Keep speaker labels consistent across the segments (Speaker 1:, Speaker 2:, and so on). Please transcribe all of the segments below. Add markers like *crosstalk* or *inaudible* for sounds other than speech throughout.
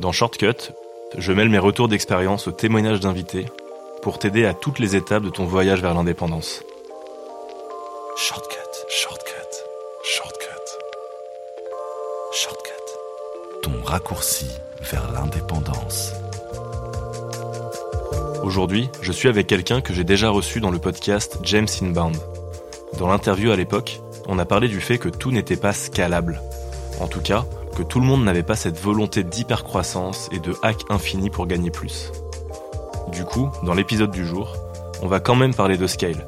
Speaker 1: Dans Shortcut, je mêle mes retours d'expérience aux témoignages d'invités pour t'aider à toutes les étapes de ton voyage vers l'indépendance. Shortcut, shortcut, shortcut. Shortcut.
Speaker 2: Ton raccourci vers l'indépendance.
Speaker 1: Aujourd'hui, je suis avec quelqu'un que j'ai déjà reçu dans le podcast James Inbound. Dans l'interview à l'époque, on a parlé du fait que tout n'était pas scalable. En tout cas, tout le monde n'avait pas cette volonté d'hypercroissance et de hack infini pour gagner plus. Du coup, dans l'épisode du jour, on va quand même parler de scale.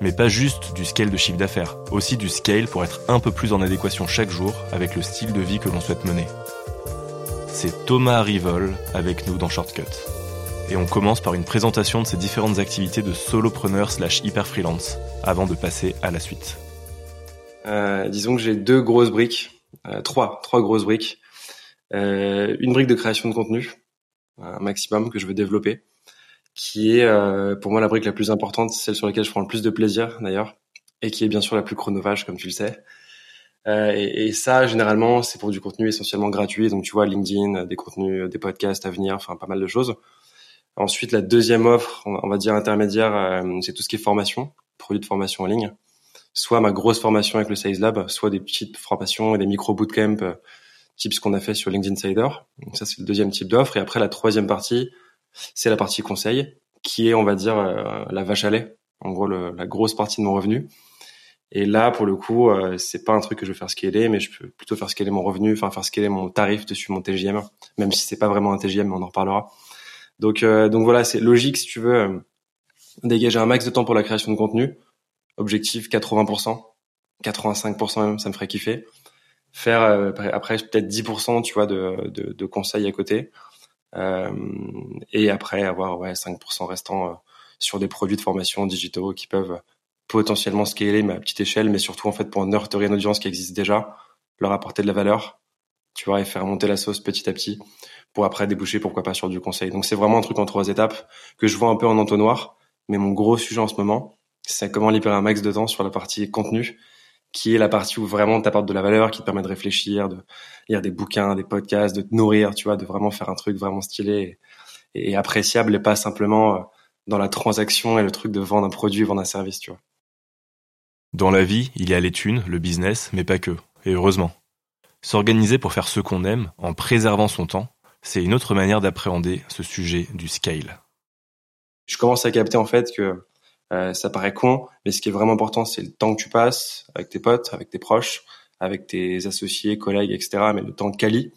Speaker 1: Mais pas juste du scale de chiffre d'affaires, aussi du scale pour être un peu plus en adéquation chaque jour avec le style de vie que l'on souhaite mener. C'est Thomas Rivol avec nous dans Shortcut. Et on commence par une présentation de ses différentes activités de solopreneur slash hyper freelance, avant de passer à la suite.
Speaker 3: Euh, disons que j'ai deux grosses briques, trois, trois grosses briques. Euh, une brique de création de contenu, un maximum que je veux développer, qui est euh, pour moi la brique la plus importante, celle sur laquelle je prends le plus de plaisir d'ailleurs, et qui est bien sûr la plus chronophage comme tu le sais. Euh, et, ça, généralement, c'est pour du contenu essentiellement gratuit, donc tu vois LinkedIn, des contenus, des podcasts à venir, enfin pas mal de choses. Ensuite, la deuxième offre, on va dire intermédiaire, euh, c'est tout ce qui est formation, produits de formation en ligne soit ma grosse formation avec le Sales Lab, soit des petites formations et des micro bootcamps, euh, type ce qu'on a fait sur LinkedIn Insider. Donc ça, c'est le deuxième type d'offre. Et après, la troisième partie, c'est la partie conseil, qui est, on va dire, euh, la vache à lait. En gros, le, la grosse partie de mon revenu. Et là, pour le coup, euh, c'est pas un truc que je veux faire scaler, mais je peux plutôt faire scaler mon revenu, enfin faire scaler mon tarif dessus mon TGM, même si c'est pas vraiment un TGM, mais on en reparlera. Donc, euh, donc voilà, c'est logique si tu veux euh, dégager un max de temps pour la création de contenu objectif 80%, 85% même, ça me ferait kiffer. Faire euh, après peut-être 10%, tu vois, de, de, de, conseils à côté. Euh, et après avoir ouais 5% restant euh, sur des produits de formation digitaux qui peuvent potentiellement scaler mais à petite échelle, mais surtout en fait pour nurturer une audience qui existe déjà, leur apporter de la valeur, tu vois, et faire monter la sauce petit à petit pour après déboucher pourquoi pas sur du conseil. Donc c'est vraiment un truc en trois étapes que je vois un peu en entonnoir, mais mon gros sujet en ce moment, c'est comment libérer un max de temps sur la partie contenu, qui est la partie où vraiment t'apportes de la valeur, qui te permet de réfléchir, de lire des bouquins, des podcasts, de te nourrir, tu vois, de vraiment faire un truc vraiment stylé et, et appréciable et pas simplement euh, dans la transaction et le truc de vendre un produit, vendre un service, tu vois.
Speaker 1: Dans la vie, il y a les thunes, le business, mais pas que. Et heureusement. S'organiser pour faire ce qu'on aime, en préservant son temps, c'est une autre manière d'appréhender ce sujet du scale.
Speaker 3: Je commence à capter en fait que ça paraît con, mais ce qui est vraiment important, c'est le temps que tu passes avec tes potes, avec tes proches, avec tes associés, collègues, etc. Mais le temps quali,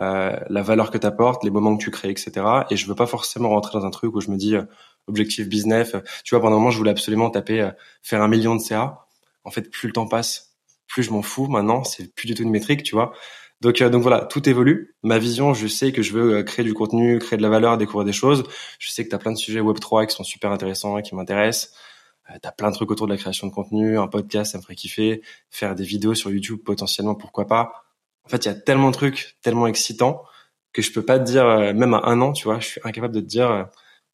Speaker 3: euh, la valeur que tu apportes, les moments que tu crées, etc. Et je veux pas forcément rentrer dans un truc où je me dis euh, objectif business. tu vois, pendant un moment, je voulais absolument taper euh, faire un million de CA. En fait, plus le temps passe, plus je m'en fous. Maintenant, c'est plus du tout une métrique, tu vois. Donc, euh, donc voilà, tout évolue. Ma vision, je sais que je veux euh, créer du contenu, créer de la valeur, découvrir des choses. Je sais que tu as plein de sujets Web3 qui sont super intéressants et qui m'intéressent. Euh, tu as plein de trucs autour de la création de contenu, un podcast, ça me ferait kiffer. Faire des vidéos sur YouTube, potentiellement, pourquoi pas. En fait, il y a tellement de trucs, tellement excitants que je peux pas te dire, euh, même à un an, tu vois, je suis incapable de te dire, euh,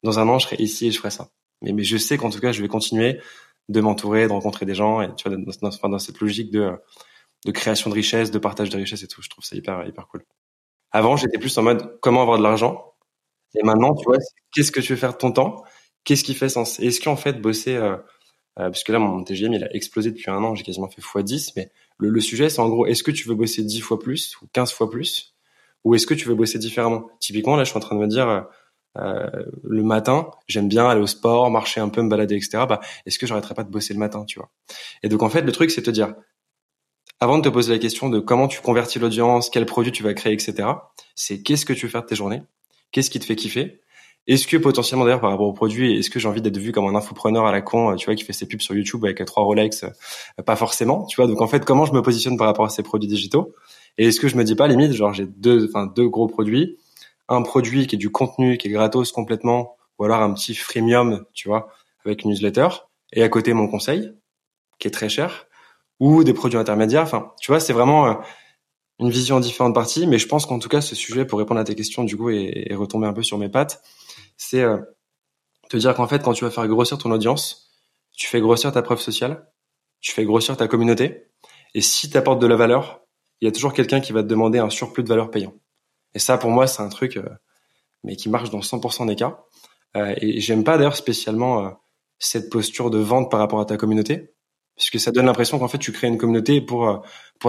Speaker 3: dans un an, je serai ici et je ferai ça. Mais, je sais qu'en tout cas, je vais continuer de m'entourer, de rencontrer des gens et tu vois, dans cette logique de de création de richesse, de partage de richesse et tout. Je trouve ça hyper, hyper cool. Avant, j'étais plus en mode comment avoir de l'argent? Et maintenant, tu vois, qu'est-ce que tu veux faire de ton temps? Qu'est-ce qui fait sens? Est-ce qu'en fait, bosser, euh, euh, parce que là, mon TGM, il a explosé depuis un an, j'ai quasiment fait x10, mais le, sujet, c'est en gros, est-ce que tu veux bosser 10 fois plus ou 15 fois plus? Ou est-ce que tu veux bosser différemment? Typiquement, là, je suis en train de me dire, euh, le matin, j'aime bien aller au sport, marcher un peu, me balader, etc. Bah, est-ce que j'arrêterais pas de bosser le matin, tu vois? Et donc, en fait, le truc, c'est te dire, avant de te poser la question de comment tu convertis l'audience, quel produit tu vas créer, etc., c'est qu'est-ce que tu veux faire de tes journées, qu'est-ce qui te fait kiffer, est-ce que potentiellement d'ailleurs par rapport au produit, est-ce que j'ai envie d'être vu comme un infopreneur à la con, tu vois, qui fait ses pubs sur YouTube avec trois Rolex, pas forcément, tu vois? Donc en fait, comment je me positionne par rapport à ces produits digitaux? Et est-ce que je me dis pas limite, genre j'ai deux, enfin deux gros produits, un produit qui est du contenu, qui est gratos complètement, ou alors un petit freemium, tu vois, avec une newsletter, et à côté mon conseil, qui est très cher, ou des produits intermédiaires. Enfin, tu vois, c'est vraiment euh, une vision différente partie, mais je pense qu'en tout cas, ce sujet, pour répondre à tes questions, du coup, et, retomber un peu sur mes pattes, c'est euh, te dire qu'en fait, quand tu vas faire grossir ton audience, tu fais grossir ta preuve sociale, tu fais grossir ta communauté, et si tu apportes de la valeur, il y a toujours quelqu'un qui va te demander un surplus de valeur payant. Et ça, pour moi, c'est un truc, euh, mais qui marche dans 100% des cas. Et j'aime pas d'ailleurs spécialement cette posture de vente par rapport à ta communauté, puisque ça donne l'impression qu'en fait tu crées une communauté pour euh,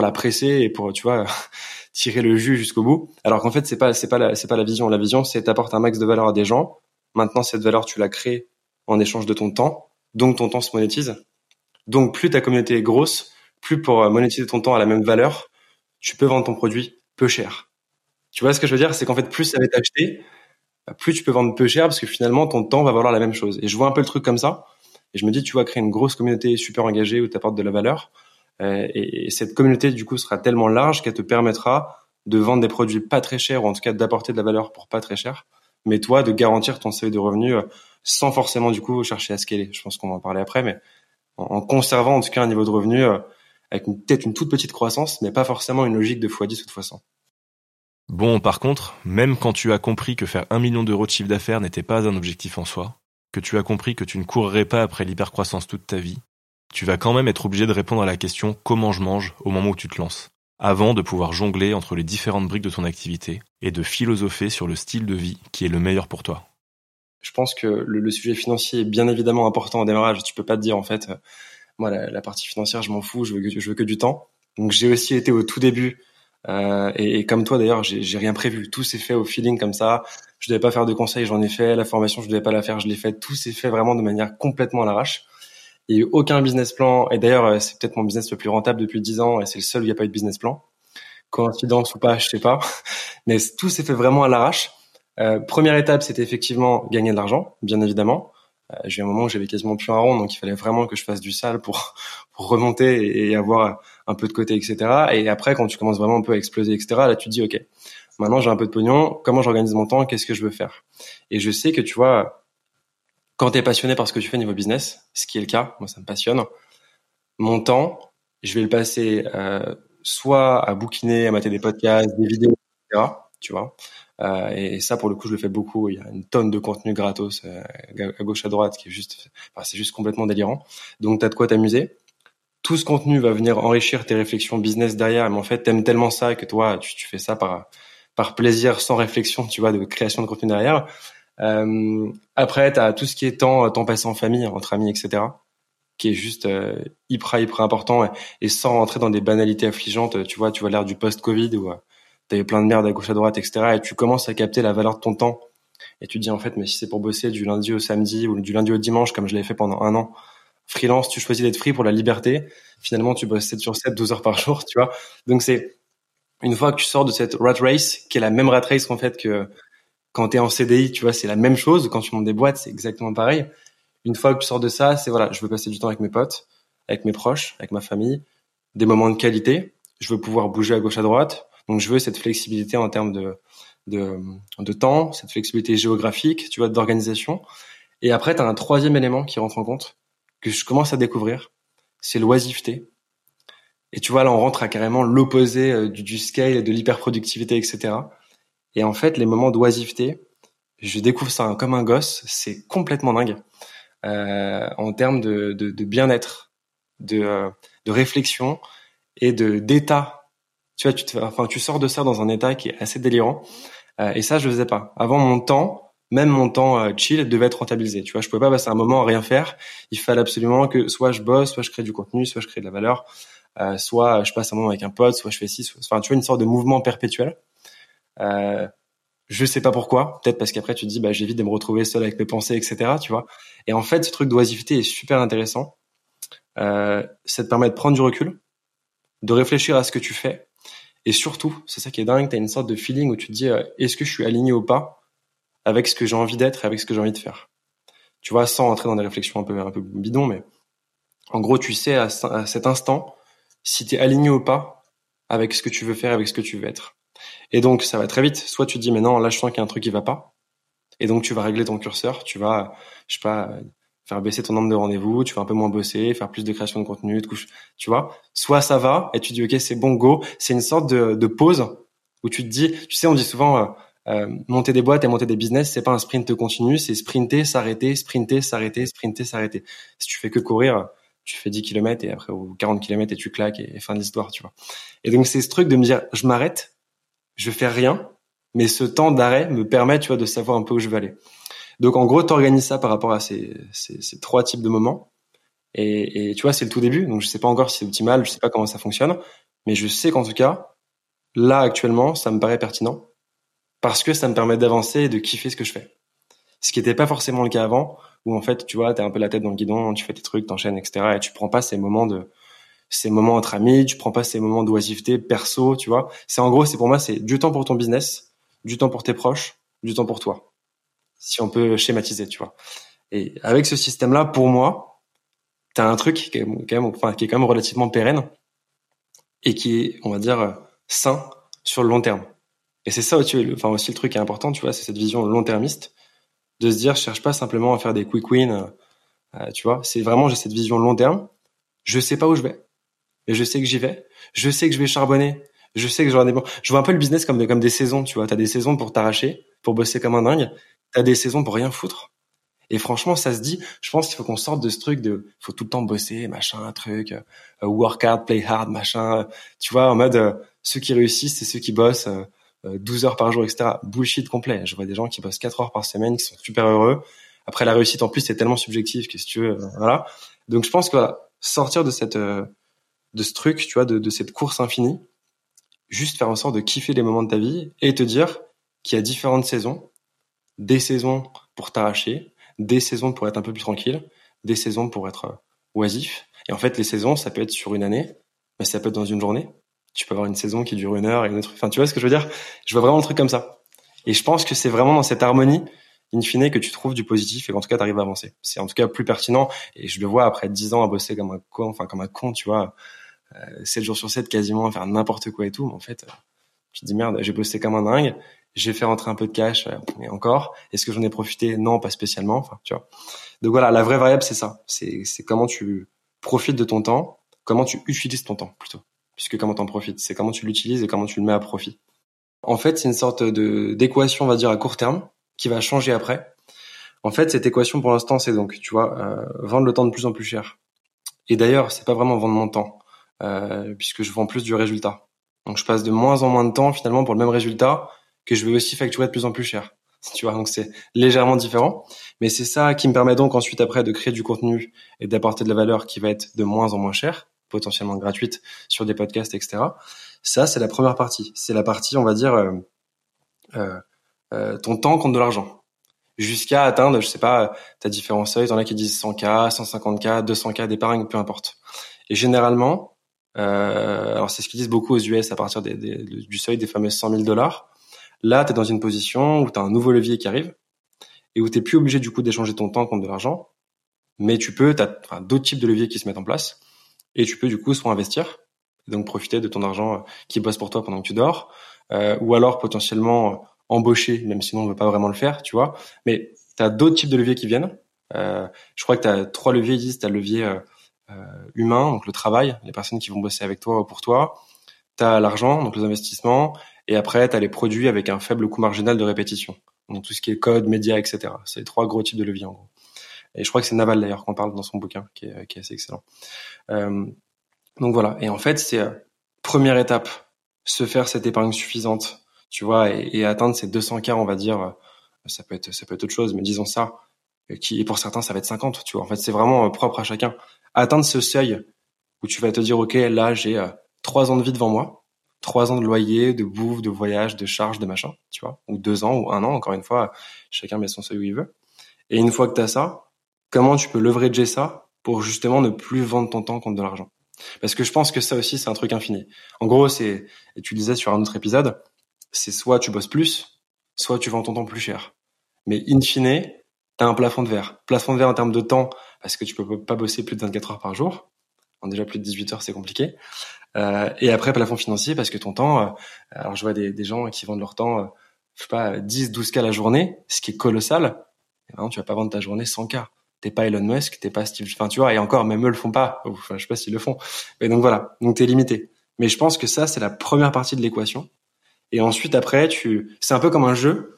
Speaker 3: la presser et pour tu vois *laughs* tirer le jus jusqu'au bout. Alors qu'en fait c'est pas c'est pas c'est pas la vision. La vision c'est t'apportes un max de valeur à des gens. Maintenant cette valeur tu la crées en échange de ton temps, donc ton temps se monétise. Donc plus ta communauté est grosse, plus pour monétiser ton temps à la même valeur, tu peux vendre ton produit peu cher. Tu vois ce que je veux dire? C'est qu'en fait plus ça va être acheté, plus tu peux vendre peu cher parce que finalement ton temps va valoir la même chose. Et je vois un peu le truc comme ça. Et je me dis, tu vas créer une grosse communauté super engagée où tu apportes de la valeur. Euh, et, cette communauté, du coup, sera tellement large qu'elle te permettra de vendre des produits pas très chers ou en tout cas d'apporter de la valeur pour pas très cher. Mais toi, de garantir ton seuil de revenus euh, sans forcément, du coup, chercher à scaler. Je pense qu'on va en parler après, mais en, conservant en tout cas un niveau de revenu euh, avec peut-être une toute petite croissance, mais pas forcément une logique de x10 ou de x100.
Speaker 1: Bon, par contre, même quand tu as compris que faire un million d'euros de chiffre d'affaires n'était pas un objectif en soi, que tu as compris que tu ne courrais pas après l'hypercroissance toute ta vie, tu vas quand même être obligé de répondre à la question comment je mange? au moment où tu te lances, avant de pouvoir jongler entre les différentes briques de ton activité et de philosopher sur le style de vie qui est le meilleur pour toi.
Speaker 3: Je pense que le, sujet financier est bien évidemment important au démarrage. Tu peux pas te dire en fait, euh, moi la, partie financière je m'en fous, je veux je veux que du temps. Donc j'ai aussi été au tout début euh, et, et, comme toi d'ailleurs, j'ai rien prévu. Tout s'est fait au feeling comme ça. Je devais pas faire de conseils, j'en ai fait. La formation, je devais pas la faire, je l'ai fait. Tout s'est fait vraiment de manière complètement à l'arrache. Il y a eu aucun business plan. Et d'ailleurs, euh, c'est peut-être mon business le plus rentable depuis 10 ans et c'est le seul où il n'y a pas eu de business plan. Coïncidence ou pas, je sais pas. *laughs* Mais tout s'est fait vraiment à l'arrache. Euh, première étape, c'était effectivement gagner de l'argent, bien évidemment. Euh, j'ai eu un moment où j'avais quasiment plus un rond, donc il fallait vraiment que je fasse du sale pour, *laughs* pour remonter et, avoir un peu de côté, etc. Et après, quand tu commences vraiment un peu à exploser, etc., là, tu te dis, OK, maintenant j'ai un peu de pognon, comment j'organise mon temps, qu'est-ce que je veux faire? Et je sais que, tu vois, quand tu es passionné par ce que tu fais niveau business, ce qui est le cas, moi ça me passionne, mon temps, je vais le passer euh, soit à bouquiner, à mater des podcasts, des vidéos, etc., tu vois, euh, et, ça, pour le coup, je le fais beaucoup. Il y a une tonne de contenu gratos euh, à gauche à droite qui est juste, c'est juste complètement délirant. Donc, t'as de quoi t'amuser. Tout ce contenu va venir enrichir tes réflexions business derrière. Mais en fait, t'aimes tellement ça que toi, tu fais ça par par plaisir, sans réflexion, tu vois, de création de contenu derrière. Euh, après, t'as tout ce qui est temps, temps passé en famille, entre amis, etc qui est juste euh, hyper hyper important et, sans rentrer dans des banalités affligeantes tu vois tu vois l'air du post-Covid où t'avais plein de merde à gauche à droite, etc. Et tu commences à capter la valeur de ton temps. Et tu te dis en fait, mais si c'est pour bosser du lundi au samedi ou du lundi au dimanche, comme je l'avais fait pendant un an, freelance, tu choisis d'être free pour la liberté. Finalement, tu bosses 7 sur 7, 12 heures par jour, tu vois. Donc c'est une fois que tu sors de cette rat race, qui est la même rat race qu'en fait que quand tu es en CDI, tu vois, c'est la même chose. Quand tu montes des boîtes, c'est exactement pareil. Une fois que tu sors de ça, c'est voilà, je veux passer du temps avec mes potes, avec mes proches, avec ma famille, des moments de qualité. Je veux pouvoir bouger à gauche à droite. Donc je veux cette flexibilité en termes de, de, de temps, cette flexibilité géographique, tu vois, d'organisation. Et après, tu as un troisième élément qui rentre en compte, que je commence à découvrir, c'est l'oisiveté. Et tu vois, là, on rentre à carrément l'opposé euh, du, du scale, de l'hyperproductivité, etc. Et en fait, les moments d'oisiveté, je découvre ça comme un gosse, c'est complètement dingue. Euh, en termes de, de, de bien-être, de, euh, de réflexion et de d'état tu vois, tu, te, enfin, tu sors de ça dans un état qui est assez délirant. Euh, et ça, je le faisais pas. Avant mon temps, même mon temps euh, chill devait être rentabilisé. Tu vois, je pouvais pas passer un moment à rien faire. Il fallait absolument que soit je bosse, soit je crée du contenu, soit je crée de la valeur, euh, soit je passe un moment avec un pote, soit je fais ci. Enfin, tu vois, une sorte de mouvement perpétuel. Euh, je sais pas pourquoi. Peut-être parce qu'après tu te dis, bah, j'évite de me retrouver seul avec mes pensées, etc. Tu vois. Et en fait, ce truc d'oisiveté est super intéressant. Euh, ça te permet de prendre du recul, de réfléchir à ce que tu fais et surtout, c'est ça qui est dingue, tu as une sorte de feeling où tu te dis, euh, est-ce que je suis aligné ou pas avec ce que j'ai envie d'être et avec ce que j'ai envie de faire? Tu vois, sans entrer dans des réflexions un peu, un peu bidon, mais en gros, tu sais à, cet instant si tu es aligné ou pas avec ce que tu veux faire, avec ce que tu veux être. Et donc, ça va très vite. Soit tu dis, mais non, là, je sens qu'il y a un truc qui va pas. Et donc, tu vas régler ton curseur. Tu vas, je sais pas, faire baisser ton nombre de rendez-vous. Tu vas un peu moins bosser, faire plus de création de contenu, de couche, tu vois? Soit ça va et tu dis, OK, c'est bon, go. C'est une sorte de, de pause où tu te dis, tu sais, on dit souvent, euh, euh, monter des boîtes et monter des business, c'est pas un sprint continu, c'est sprinter, s'arrêter, sprinter, s'arrêter, sprinter, s'arrêter. Si tu fais que courir, tu fais 10 km et après ou 40 km et tu claques et, fin de l'histoire, tu vois. Et donc c'est ce truc de me dire je m'arrête, je fais rien, mais ce temps d'arrêt me permet, tu vois, de savoir un peu où je vais aller. Donc en gros, tu organises ça par rapport à ces, ces, ces trois types de moments. Et, et tu vois, c'est le tout début, donc je sais pas encore si c'est optimal, je sais pas comment ça fonctionne, mais je sais qu'en tout cas, là actuellement, ça me paraît pertinent parce que ça me permet d'avancer et de kiffer ce que je fais. Ce qui n'était pas forcément le cas avant, où en fait, tu vois, t'es un peu la tête dans le guidon, tu fais tes trucs, t'enchaînes, etc. Et tu prends pas ces moments de, ces moments entre amis, tu prends pas ces moments d'oisiveté perso, tu vois. C'est en gros, c'est pour moi, c'est du temps pour ton business, du temps pour tes proches, du temps pour toi. Si on peut schématiser, tu vois. Et avec ce système-là, pour moi, t'as un truc qui est quand même, enfin, qui est quand même relativement pérenne et qui est, on va dire, sain sur le long terme. Et c'est ça, tu enfin aussi le truc qui est important, tu vois, c'est cette vision long-termiste de se dire, je cherche pas simplement à faire des quick wins, euh, euh, tu vois. C'est vraiment, j'ai cette vision long terme. Je sais pas où je vais, mais je sais que j'y vais. Je sais que je vais charbonner. Je sais que j'aurai des bons. Je vois un peu le business comme des, comme des saisons, tu vois. T'as des saisons pour t'arracher, pour bosser comme un dingue. T'as des saisons pour rien foutre. Et franchement, ça se dit. Je pense qu'il faut qu'on sorte de ce truc de, faut tout le temps bosser, machin, truc, euh, work hard, play hard, machin. Tu vois, en mode, ceux qui réussissent, c'est ceux qui bossent. 12 euh, heures par jour, etc. Bullshit complet. Je vois des gens qui bossent 4 heures par semaine, qui sont super heureux. Après, la réussite, en plus, c'est tellement subjectif que si tu veux, euh, voilà. Donc, je pense que sortir de cette, euh, de ce truc, tu vois, de, de cette course infinie, juste faire en sorte de kiffer les moments de ta vie et te dire qu'il y a différentes saisons, des saisons pour t'arracher, des saisons pour être un peu plus tranquille, des saisons pour être oisif. Et en fait, les saisons, ça peut être sur une année, mais ça peut être dans une journée, tu peux avoir une saison qui dure une heure et une autre. Enfin, tu vois ce que je veux dire? Je vois vraiment le truc comme ça. Et je pense que c'est vraiment dans cette harmonie, in fine, que tu trouves du positif et qu'en tout cas, tu arrives à avancer. C'est en tout cas plus pertinent. Et je le vois après dix ans à bosser comme un con, enfin comme un con, tu vois, euh, 7 jours sur 7 quasiment à faire n'importe quoi et tout. Mais en fait, tu te dis merde, j'ai bossé comme un dingue. J'ai fait rentrer un peu de cash, euh, et encore. Est-ce que j'en ai profité? Non, pas spécialement. Enfin, tu vois. Donc voilà, la vraie variable, c'est ça. C'est comment tu profites de ton temps, comment tu utilises ton temps plutôt puisque comment t'en profites, c'est comment tu l'utilises et comment tu le mets à profit. En fait, c'est une sorte de d'équation, on va dire à court terme, qui va changer après. En fait, cette équation pour l'instant, c'est donc, tu vois, euh, vendre le temps de plus en plus cher. Et d'ailleurs, c'est pas vraiment vendre mon temps, euh, puisque je vends plus du résultat. Donc, je passe de moins en moins de temps finalement pour le même résultat que je vais aussi facturer de plus en plus cher. Tu vois, donc c'est légèrement différent, mais c'est ça qui me permet donc ensuite après de créer du contenu et d'apporter de la valeur qui va être de moins en moins cher potentiellement gratuite sur des podcasts, etc. Ça, c'est la première partie. C'est la partie, on va dire, euh, euh, euh ton temps compte de l'argent. Jusqu'à atteindre, je sais pas, t'as différents seuils. T'en as qui disent 100K, 150K, 200K d'épargne, peu importe. Et généralement, alors c'est ce qu'ils disent beaucoup aux US à partir du seuil des fameux 100 000 dollars. Là, tu es dans une position où tu as un nouveau levier qui arrive et où tu plus obligé du coup d'échanger ton temps contre de l'argent, mais tu peux, tu as d'autres types de leviers qui se mettent en place et tu peux du coup soit investir, donc profiter de ton argent euh, qui bosse pour toi pendant que tu dors, euh, ou alors potentiellement euh, embaucher, même si on ne veut pas vraiment le faire, tu vois. Mais tu as d'autres types de leviers qui viennent. Je crois que tu as trois leviers, ils tu as le levier humain, donc le travail, les personnes qui vont bosser avec toi ou pour toi. Tu as l'argent, donc les investissements. Et après, tu as les produits avec un faible coût marginal de répétition. Donc tout ce qui est code, médias, etc. C'est les trois gros types de leviers en gros. Et je crois que c'est Naval d'ailleurs qu'on parle dans son bouquin, qui est, qui est assez excellent. Euh, donc voilà. Et en fait, c'est euh, première étape, se faire cette épargne suffisante, tu vois, et, atteindre ces 200 k on va dire. Euh, ça peut être, ça peut être autre chose, mais disons ça. Qui, et pour certains, ça va être 50, tu vois. En fait, c'est vraiment propre à chacun. Atteindre ce seuil où tu vas te dire, ok, là, j'ai trois ans de vie devant moi, trois ans de loyer, de bouffe, de voyage, de charges, de machin, tu vois, ou deux ans ou un an, encore une fois, chacun met son seuil où il veut. Et une fois que tu as ça, comment tu peux leverager ça pour justement ne plus vendre ton temps contre de l'argent. Parce que je pense que ça aussi, c'est un truc infini. En gros, c'est, et tu disais sur un autre épisode, c'est soit tu bosses plus, soit tu vends ton temps plus cher. Mais in fine, tu as un plafond de verre. Plafond de verre en termes de temps, parce que tu peux pas bosser plus de 24 heures par jour. Déjà plus de 18 heures, c'est compliqué. Euh, et après plafond financier parce que ton temps, euh, alors je vois des, gens qui vendent leur temps, euh, je sais pas, 10, 12 k la journée, ce qui est colossal. Et ben, tu vas pas vendre ta journée 100 k. T'es pas Elon Musk, t'es pas Steve, enfin tu vois, et encore même eux le font pas. Enfin, je sais pas s'ils le font. Mais donc voilà, donc t'es limité. Mais je pense que ça c'est la première partie de l'équation. Et ensuite après, tu, c'est un peu comme un jeu.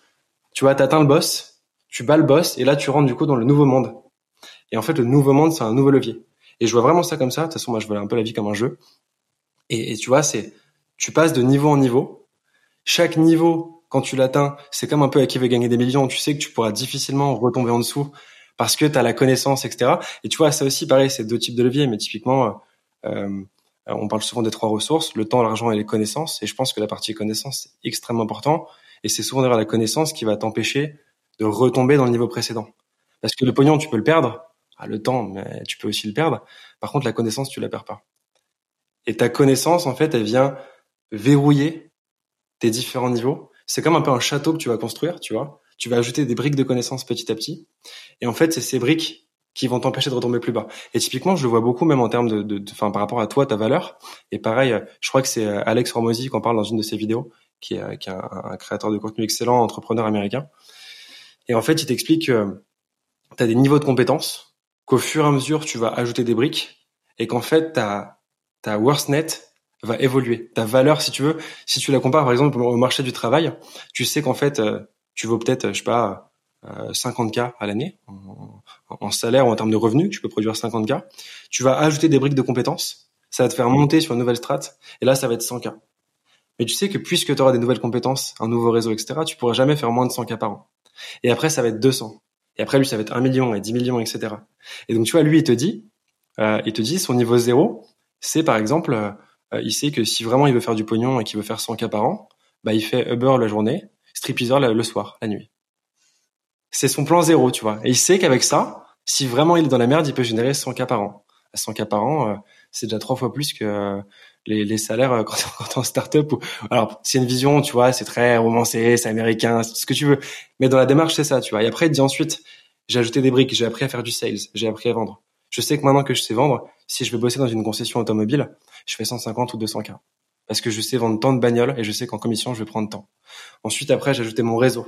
Speaker 3: Tu vois, t'atteins le boss, tu bats le boss, et là tu rentres du coup dans le nouveau monde. Et en fait, le nouveau monde c'est un nouveau levier. Et je vois vraiment ça comme ça. De toute façon, moi je vois un peu la vie comme un jeu. Et, et tu vois, c'est, tu passes de niveau en niveau. Chaque niveau, quand tu l'atteins, c'est comme un peu à qui veut gagner des millions. Tu sais que tu pourras difficilement retomber en dessous parce que tu as la connaissance, etc. Et tu vois, ça aussi, pareil, c'est deux types de leviers, mais typiquement, euh, on parle souvent des trois ressources, le temps, l'argent et les connaissances. Et je pense que la partie connaissance, c'est extrêmement important. Et c'est souvent d'ailleurs la connaissance qui va t'empêcher de retomber dans le niveau précédent. Parce que le pognon, tu peux le perdre. Ah, le temps, mais tu peux aussi le perdre. Par contre, la connaissance, tu la perds pas. Et ta connaissance, en fait, elle vient verrouiller tes différents niveaux. C'est comme un peu un château que tu vas construire, tu vois. Tu vas ajouter des briques de connaissances petit à petit. Et en fait, c'est ces briques qui vont t'empêcher de retomber plus bas. Et typiquement, je le vois beaucoup même en termes de, de, enfin, par rapport à toi, ta valeur. Et pareil, je crois que c'est euh, Alex Hormozy qui en parle dans une de ses vidéos, qui est, qui est un, créateur de contenu excellent, entrepreneur américain. Et en fait, il t'explique que tu as des niveaux de compétences, qu'au fur et à mesure, tu vas ajouter des briques, et qu'en fait, ta, ta worth net va évoluer. Ta valeur, si tu veux, si tu la compares par exemple au marché du travail, tu sais qu'en fait, euh, tu vaux peut-être, je sais pas, 50K euh, à l'année en, salaire ou en termes de revenus, tu peux produire 50K. Tu vas ajouter des briques de compétences, ça va te faire monter sur une nouvelle strate, et là, ça va être 100K. Mais tu sais que puisque tu auras des nouvelles compétences, un nouveau réseau, etc., tu pourras jamais faire moins de 100K par an. Et après, ça va être 200. Et après, lui, ça va être 1 million et 10 millions, etc. Et donc, tu vois, lui, il te dit, euh, il te dit, son niveau zéro, c'est par exemple, euh, il sait que si vraiment il veut faire du pognon et qu'il veut faire 100 cas par an, bah il fait Uber la journée, stripteaser le soir, la nuit. C'est son plan zéro, tu vois. Et il sait qu'avec ça, si vraiment il est dans la merde, il peut générer 100 cas par an. 100 cas par an, euh, c'est déjà trois fois plus que euh, les, salaires *laughs* quand, quand on start-up. Ou... Alors, c'est une vision, tu vois, c'est très romancé, c'est américain, c'est ce que tu veux. Mais dans la démarche, c'est ça, tu vois. Et après, il dit ensuite, j'ai ajouté des briques, j'ai appris à faire du sales, j'ai appris à vendre. Je sais que maintenant que je sais vendre, si je vais bosser dans une concession automobile, je fais 150 ou 200 k parce que je sais vendre tant de bagnoles et je sais qu'en commission je vais prendre tant. Ensuite après j'ai ajouté mon réseau.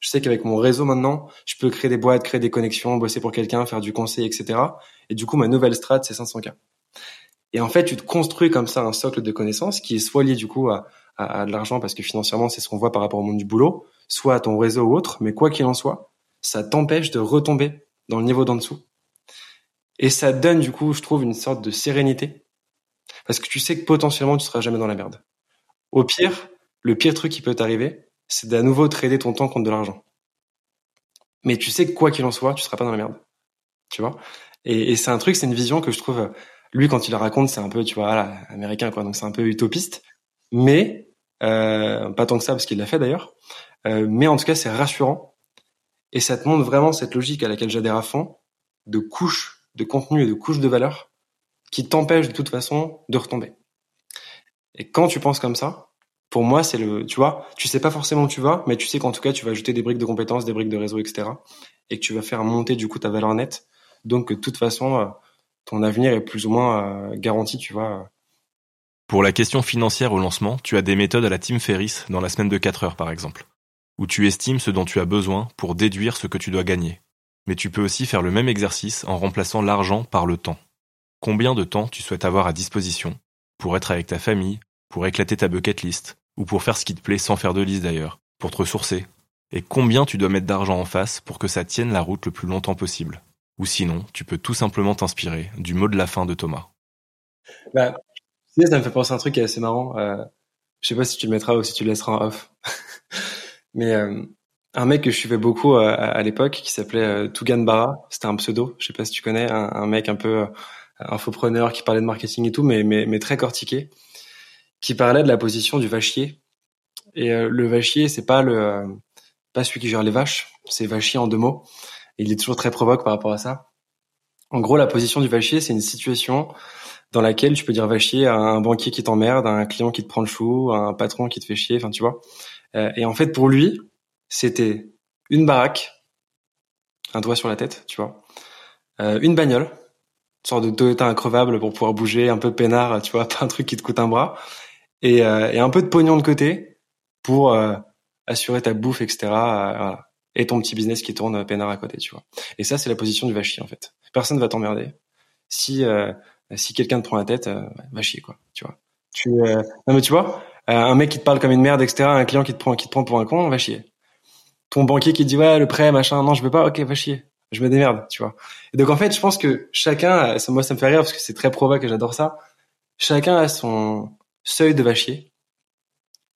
Speaker 3: Je sais qu'avec mon réseau maintenant, je peux créer des boîtes, créer des connexions, bosser pour quelqu'un, faire du conseil, etc. Et du coup ma nouvelle strat c'est 500 k. Et en fait tu te construis comme ça un socle de connaissances qui est soit lié du coup à, à, à de l'argent parce que financièrement c'est ce qu'on voit par rapport au monde du boulot, soit à ton réseau ou autre. Mais quoi qu'il en soit, ça t'empêche de retomber dans le niveau d'en dessous. Et ça donne du coup, je trouve, une sorte de sérénité parce que tu sais que potentiellement, tu seras jamais dans la merde. Au pire, le pire truc qui peut t'arriver, c'est d'à nouveau trader ton temps contre de l'argent. Mais tu sais que quoi qu'il en soit, tu seras pas dans la merde. Tu vois? Et, c'est un truc, c'est une vision que je trouve, lui, quand il raconte, c'est un peu, tu vois, là, américain, quoi. Donc c'est un peu utopiste. Mais, euh, pas tant que ça, parce qu'il l'a fait d'ailleurs. Euh, mais en tout cas, c'est rassurant. Et ça te montre vraiment cette logique à laquelle j'adhère à fond, de couches de contenu et de couches de valeur qui t'empêche de toute façon de retomber. Et quand tu penses comme ça, pour moi, c'est le, tu vois, tu sais pas forcément où tu vas, mais tu sais qu'en tout cas, tu vas ajouter des briques de compétences, des briques de réseau, etc. Et que tu vas faire monter du coup ta valeur nette. Donc, de toute façon, euh, ton avenir est plus ou moins euh, garanti, tu vois.
Speaker 1: Pour la question financière au lancement, tu as des méthodes à la Team Ferris dans la semaine de 4 heures, par exemple, où tu estimes ce dont tu as besoin pour déduire ce que tu dois gagner. Mais tu peux aussi faire le même exercice en remplaçant l'argent par le temps. Combien de temps tu souhaites avoir à disposition pour être avec ta famille, pour éclater ta bucket list, ou pour faire ce qui te plaît sans faire de liste d'ailleurs, pour te ressourcer? Et combien tu dois mettre d'argent en face pour que ça tienne la route le plus longtemps possible? Ou sinon, tu peux tout simplement t'inspirer du mot de la fin de Thomas.
Speaker 3: Bah, ça me fait penser à un truc qui est assez marrant. Euh, je sais pas si tu le mettras ou si tu le laisseras en off. *laughs* Mais euh, un mec que je suivais beaucoup euh, à, l'époque qui s'appelait euh, c'était un pseudo, je sais pas si tu connais, un, un mec un peu euh, infopreneur qui parlait de marketing et tout, mais, mais, mais très cortiqué, qui parlait de la position du vachier. Et euh, le vachier, c'est pas le euh, pas celui qui gère les vaches, c'est vachier en deux mots. Il est toujours très provoque par rapport à ça. En gros, la position du vachier, c'est une situation dans laquelle tu peux dire vachier à un banquier qui t'emmerde, à un client qui te prend le chou, à un patron qui te fait chier, enfin tu vois. Euh, et en fait, pour lui, c'était une baraque, un doigt sur la tête, tu vois, une bagnole, sorte de Toyota increvable pour pouvoir bouger, un peu peinard, tu vois, *laughs* pas un truc qui te coûte un bras, et, euh, et un peu de pognon de côté pour euh, assurer ta bouffe, etc. Euh, et ton petit business qui tourne peinard à côté, tu vois. Et ça, c'est la position du va chier en fait. Personne va t'emmerder. Si si quelqu'un te prend la tête, va chier quoi, tu vois. Tu non mais tu vois, un mec qui te parle comme une merde, etc. Un client qui te prend qui te prend pour un con, va chier. Ton banquier qui te dit ouais le prêt machin, non je veux pas, ok va chier je me démerde, tu vois. Et donc en fait, je pense que chacun, ça, moi ça me fait rire parce que c'est très provoque et j'adore ça. Chacun a son seuil de vachier,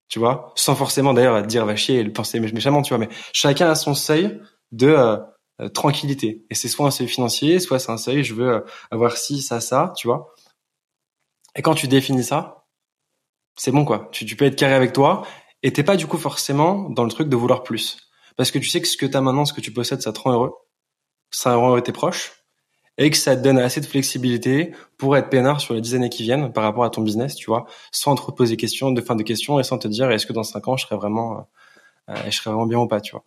Speaker 3: tu vois, sans forcément d'ailleurs dire vachier et le penser méchamment, tu vois, mais chacun a son seuil de euh, euh, tranquillité. Et c'est soit un seuil financier, soit c'est un seuil, je veux euh, avoir ci, ça, ça, tu vois. Et quand tu définis ça, c'est bon quoi. Tu, tu peux être carré avec toi et t'es pas du coup forcément dans le truc de vouloir plus. Parce que tu sais que ce que tu as maintenant, ce que tu possèdes, ça te rend heureux ça rend tes proches et que ça te donne assez de flexibilité pour être peinard sur les dix années qui viennent par rapport à ton business, tu vois, sans trop te poser questions, de fin de questions et sans te dire est-ce que dans cinq ans je serais vraiment, euh, je serais vraiment bien ou pas, tu vois.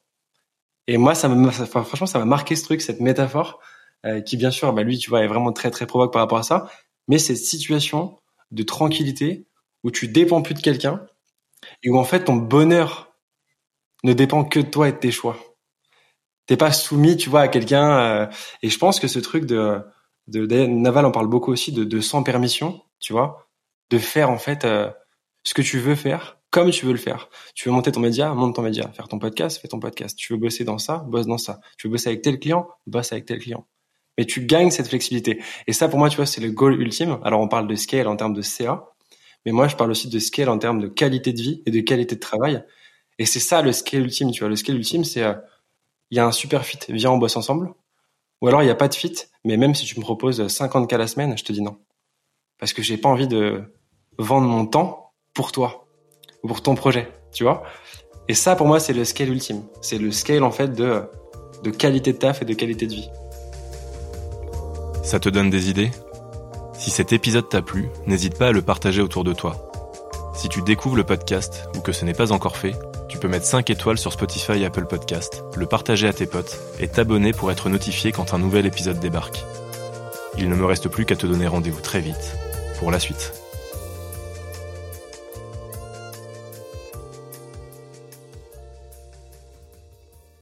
Speaker 3: Et moi, ça m'a, franchement, ça m'a marqué ce truc, cette métaphore, euh, qui bien sûr, bah lui, tu vois, est vraiment très très provoque par rapport à ça, mais cette situation de tranquillité où tu dépends plus de quelqu'un et où en fait ton bonheur ne dépend que de toi et de tes choix t'es pas soumis, tu vois, à quelqu'un. Euh, et je pense que ce truc de, de, Naval en parle beaucoup aussi de, sans permission, tu vois, de faire en fait euh, ce que tu veux faire comme tu veux le faire. Tu veux monter ton média, monte ton média. Faire ton podcast, fais ton podcast. Tu veux bosser dans ça, bosse dans ça. Tu veux bosser avec tel client, bosse avec tel client. Mais tu gagnes cette flexibilité. Et ça, pour moi, tu vois, c'est le goal ultime. Alors, on parle de scale en termes de CA, mais moi, je parle aussi de scale en termes de qualité de vie et de qualité de travail. Et c'est ça le scale ultime, tu vois. Le scale ultime, c'est euh, il y a un super fit, viens on bosse ensemble. Ou alors il n'y a pas de fit, mais même si tu me proposes 50 cas la semaine, je te dis non. Parce que j'ai pas envie de vendre mon temps pour toi ou pour ton projet, tu vois. Et ça pour moi c'est le scale ultime. C'est le scale en fait de, de qualité de taf et de qualité de vie.
Speaker 1: Ça te donne des idées? Si cet épisode t'a plu, n'hésite pas à le partager autour de toi. Si tu découvres le podcast ou que ce n'est pas encore fait, tu peux mettre 5 étoiles sur Spotify et Apple Podcast, le partager à tes potes et t'abonner pour être notifié quand un nouvel épisode débarque. Il ne me reste plus qu'à te donner rendez-vous très vite pour la suite.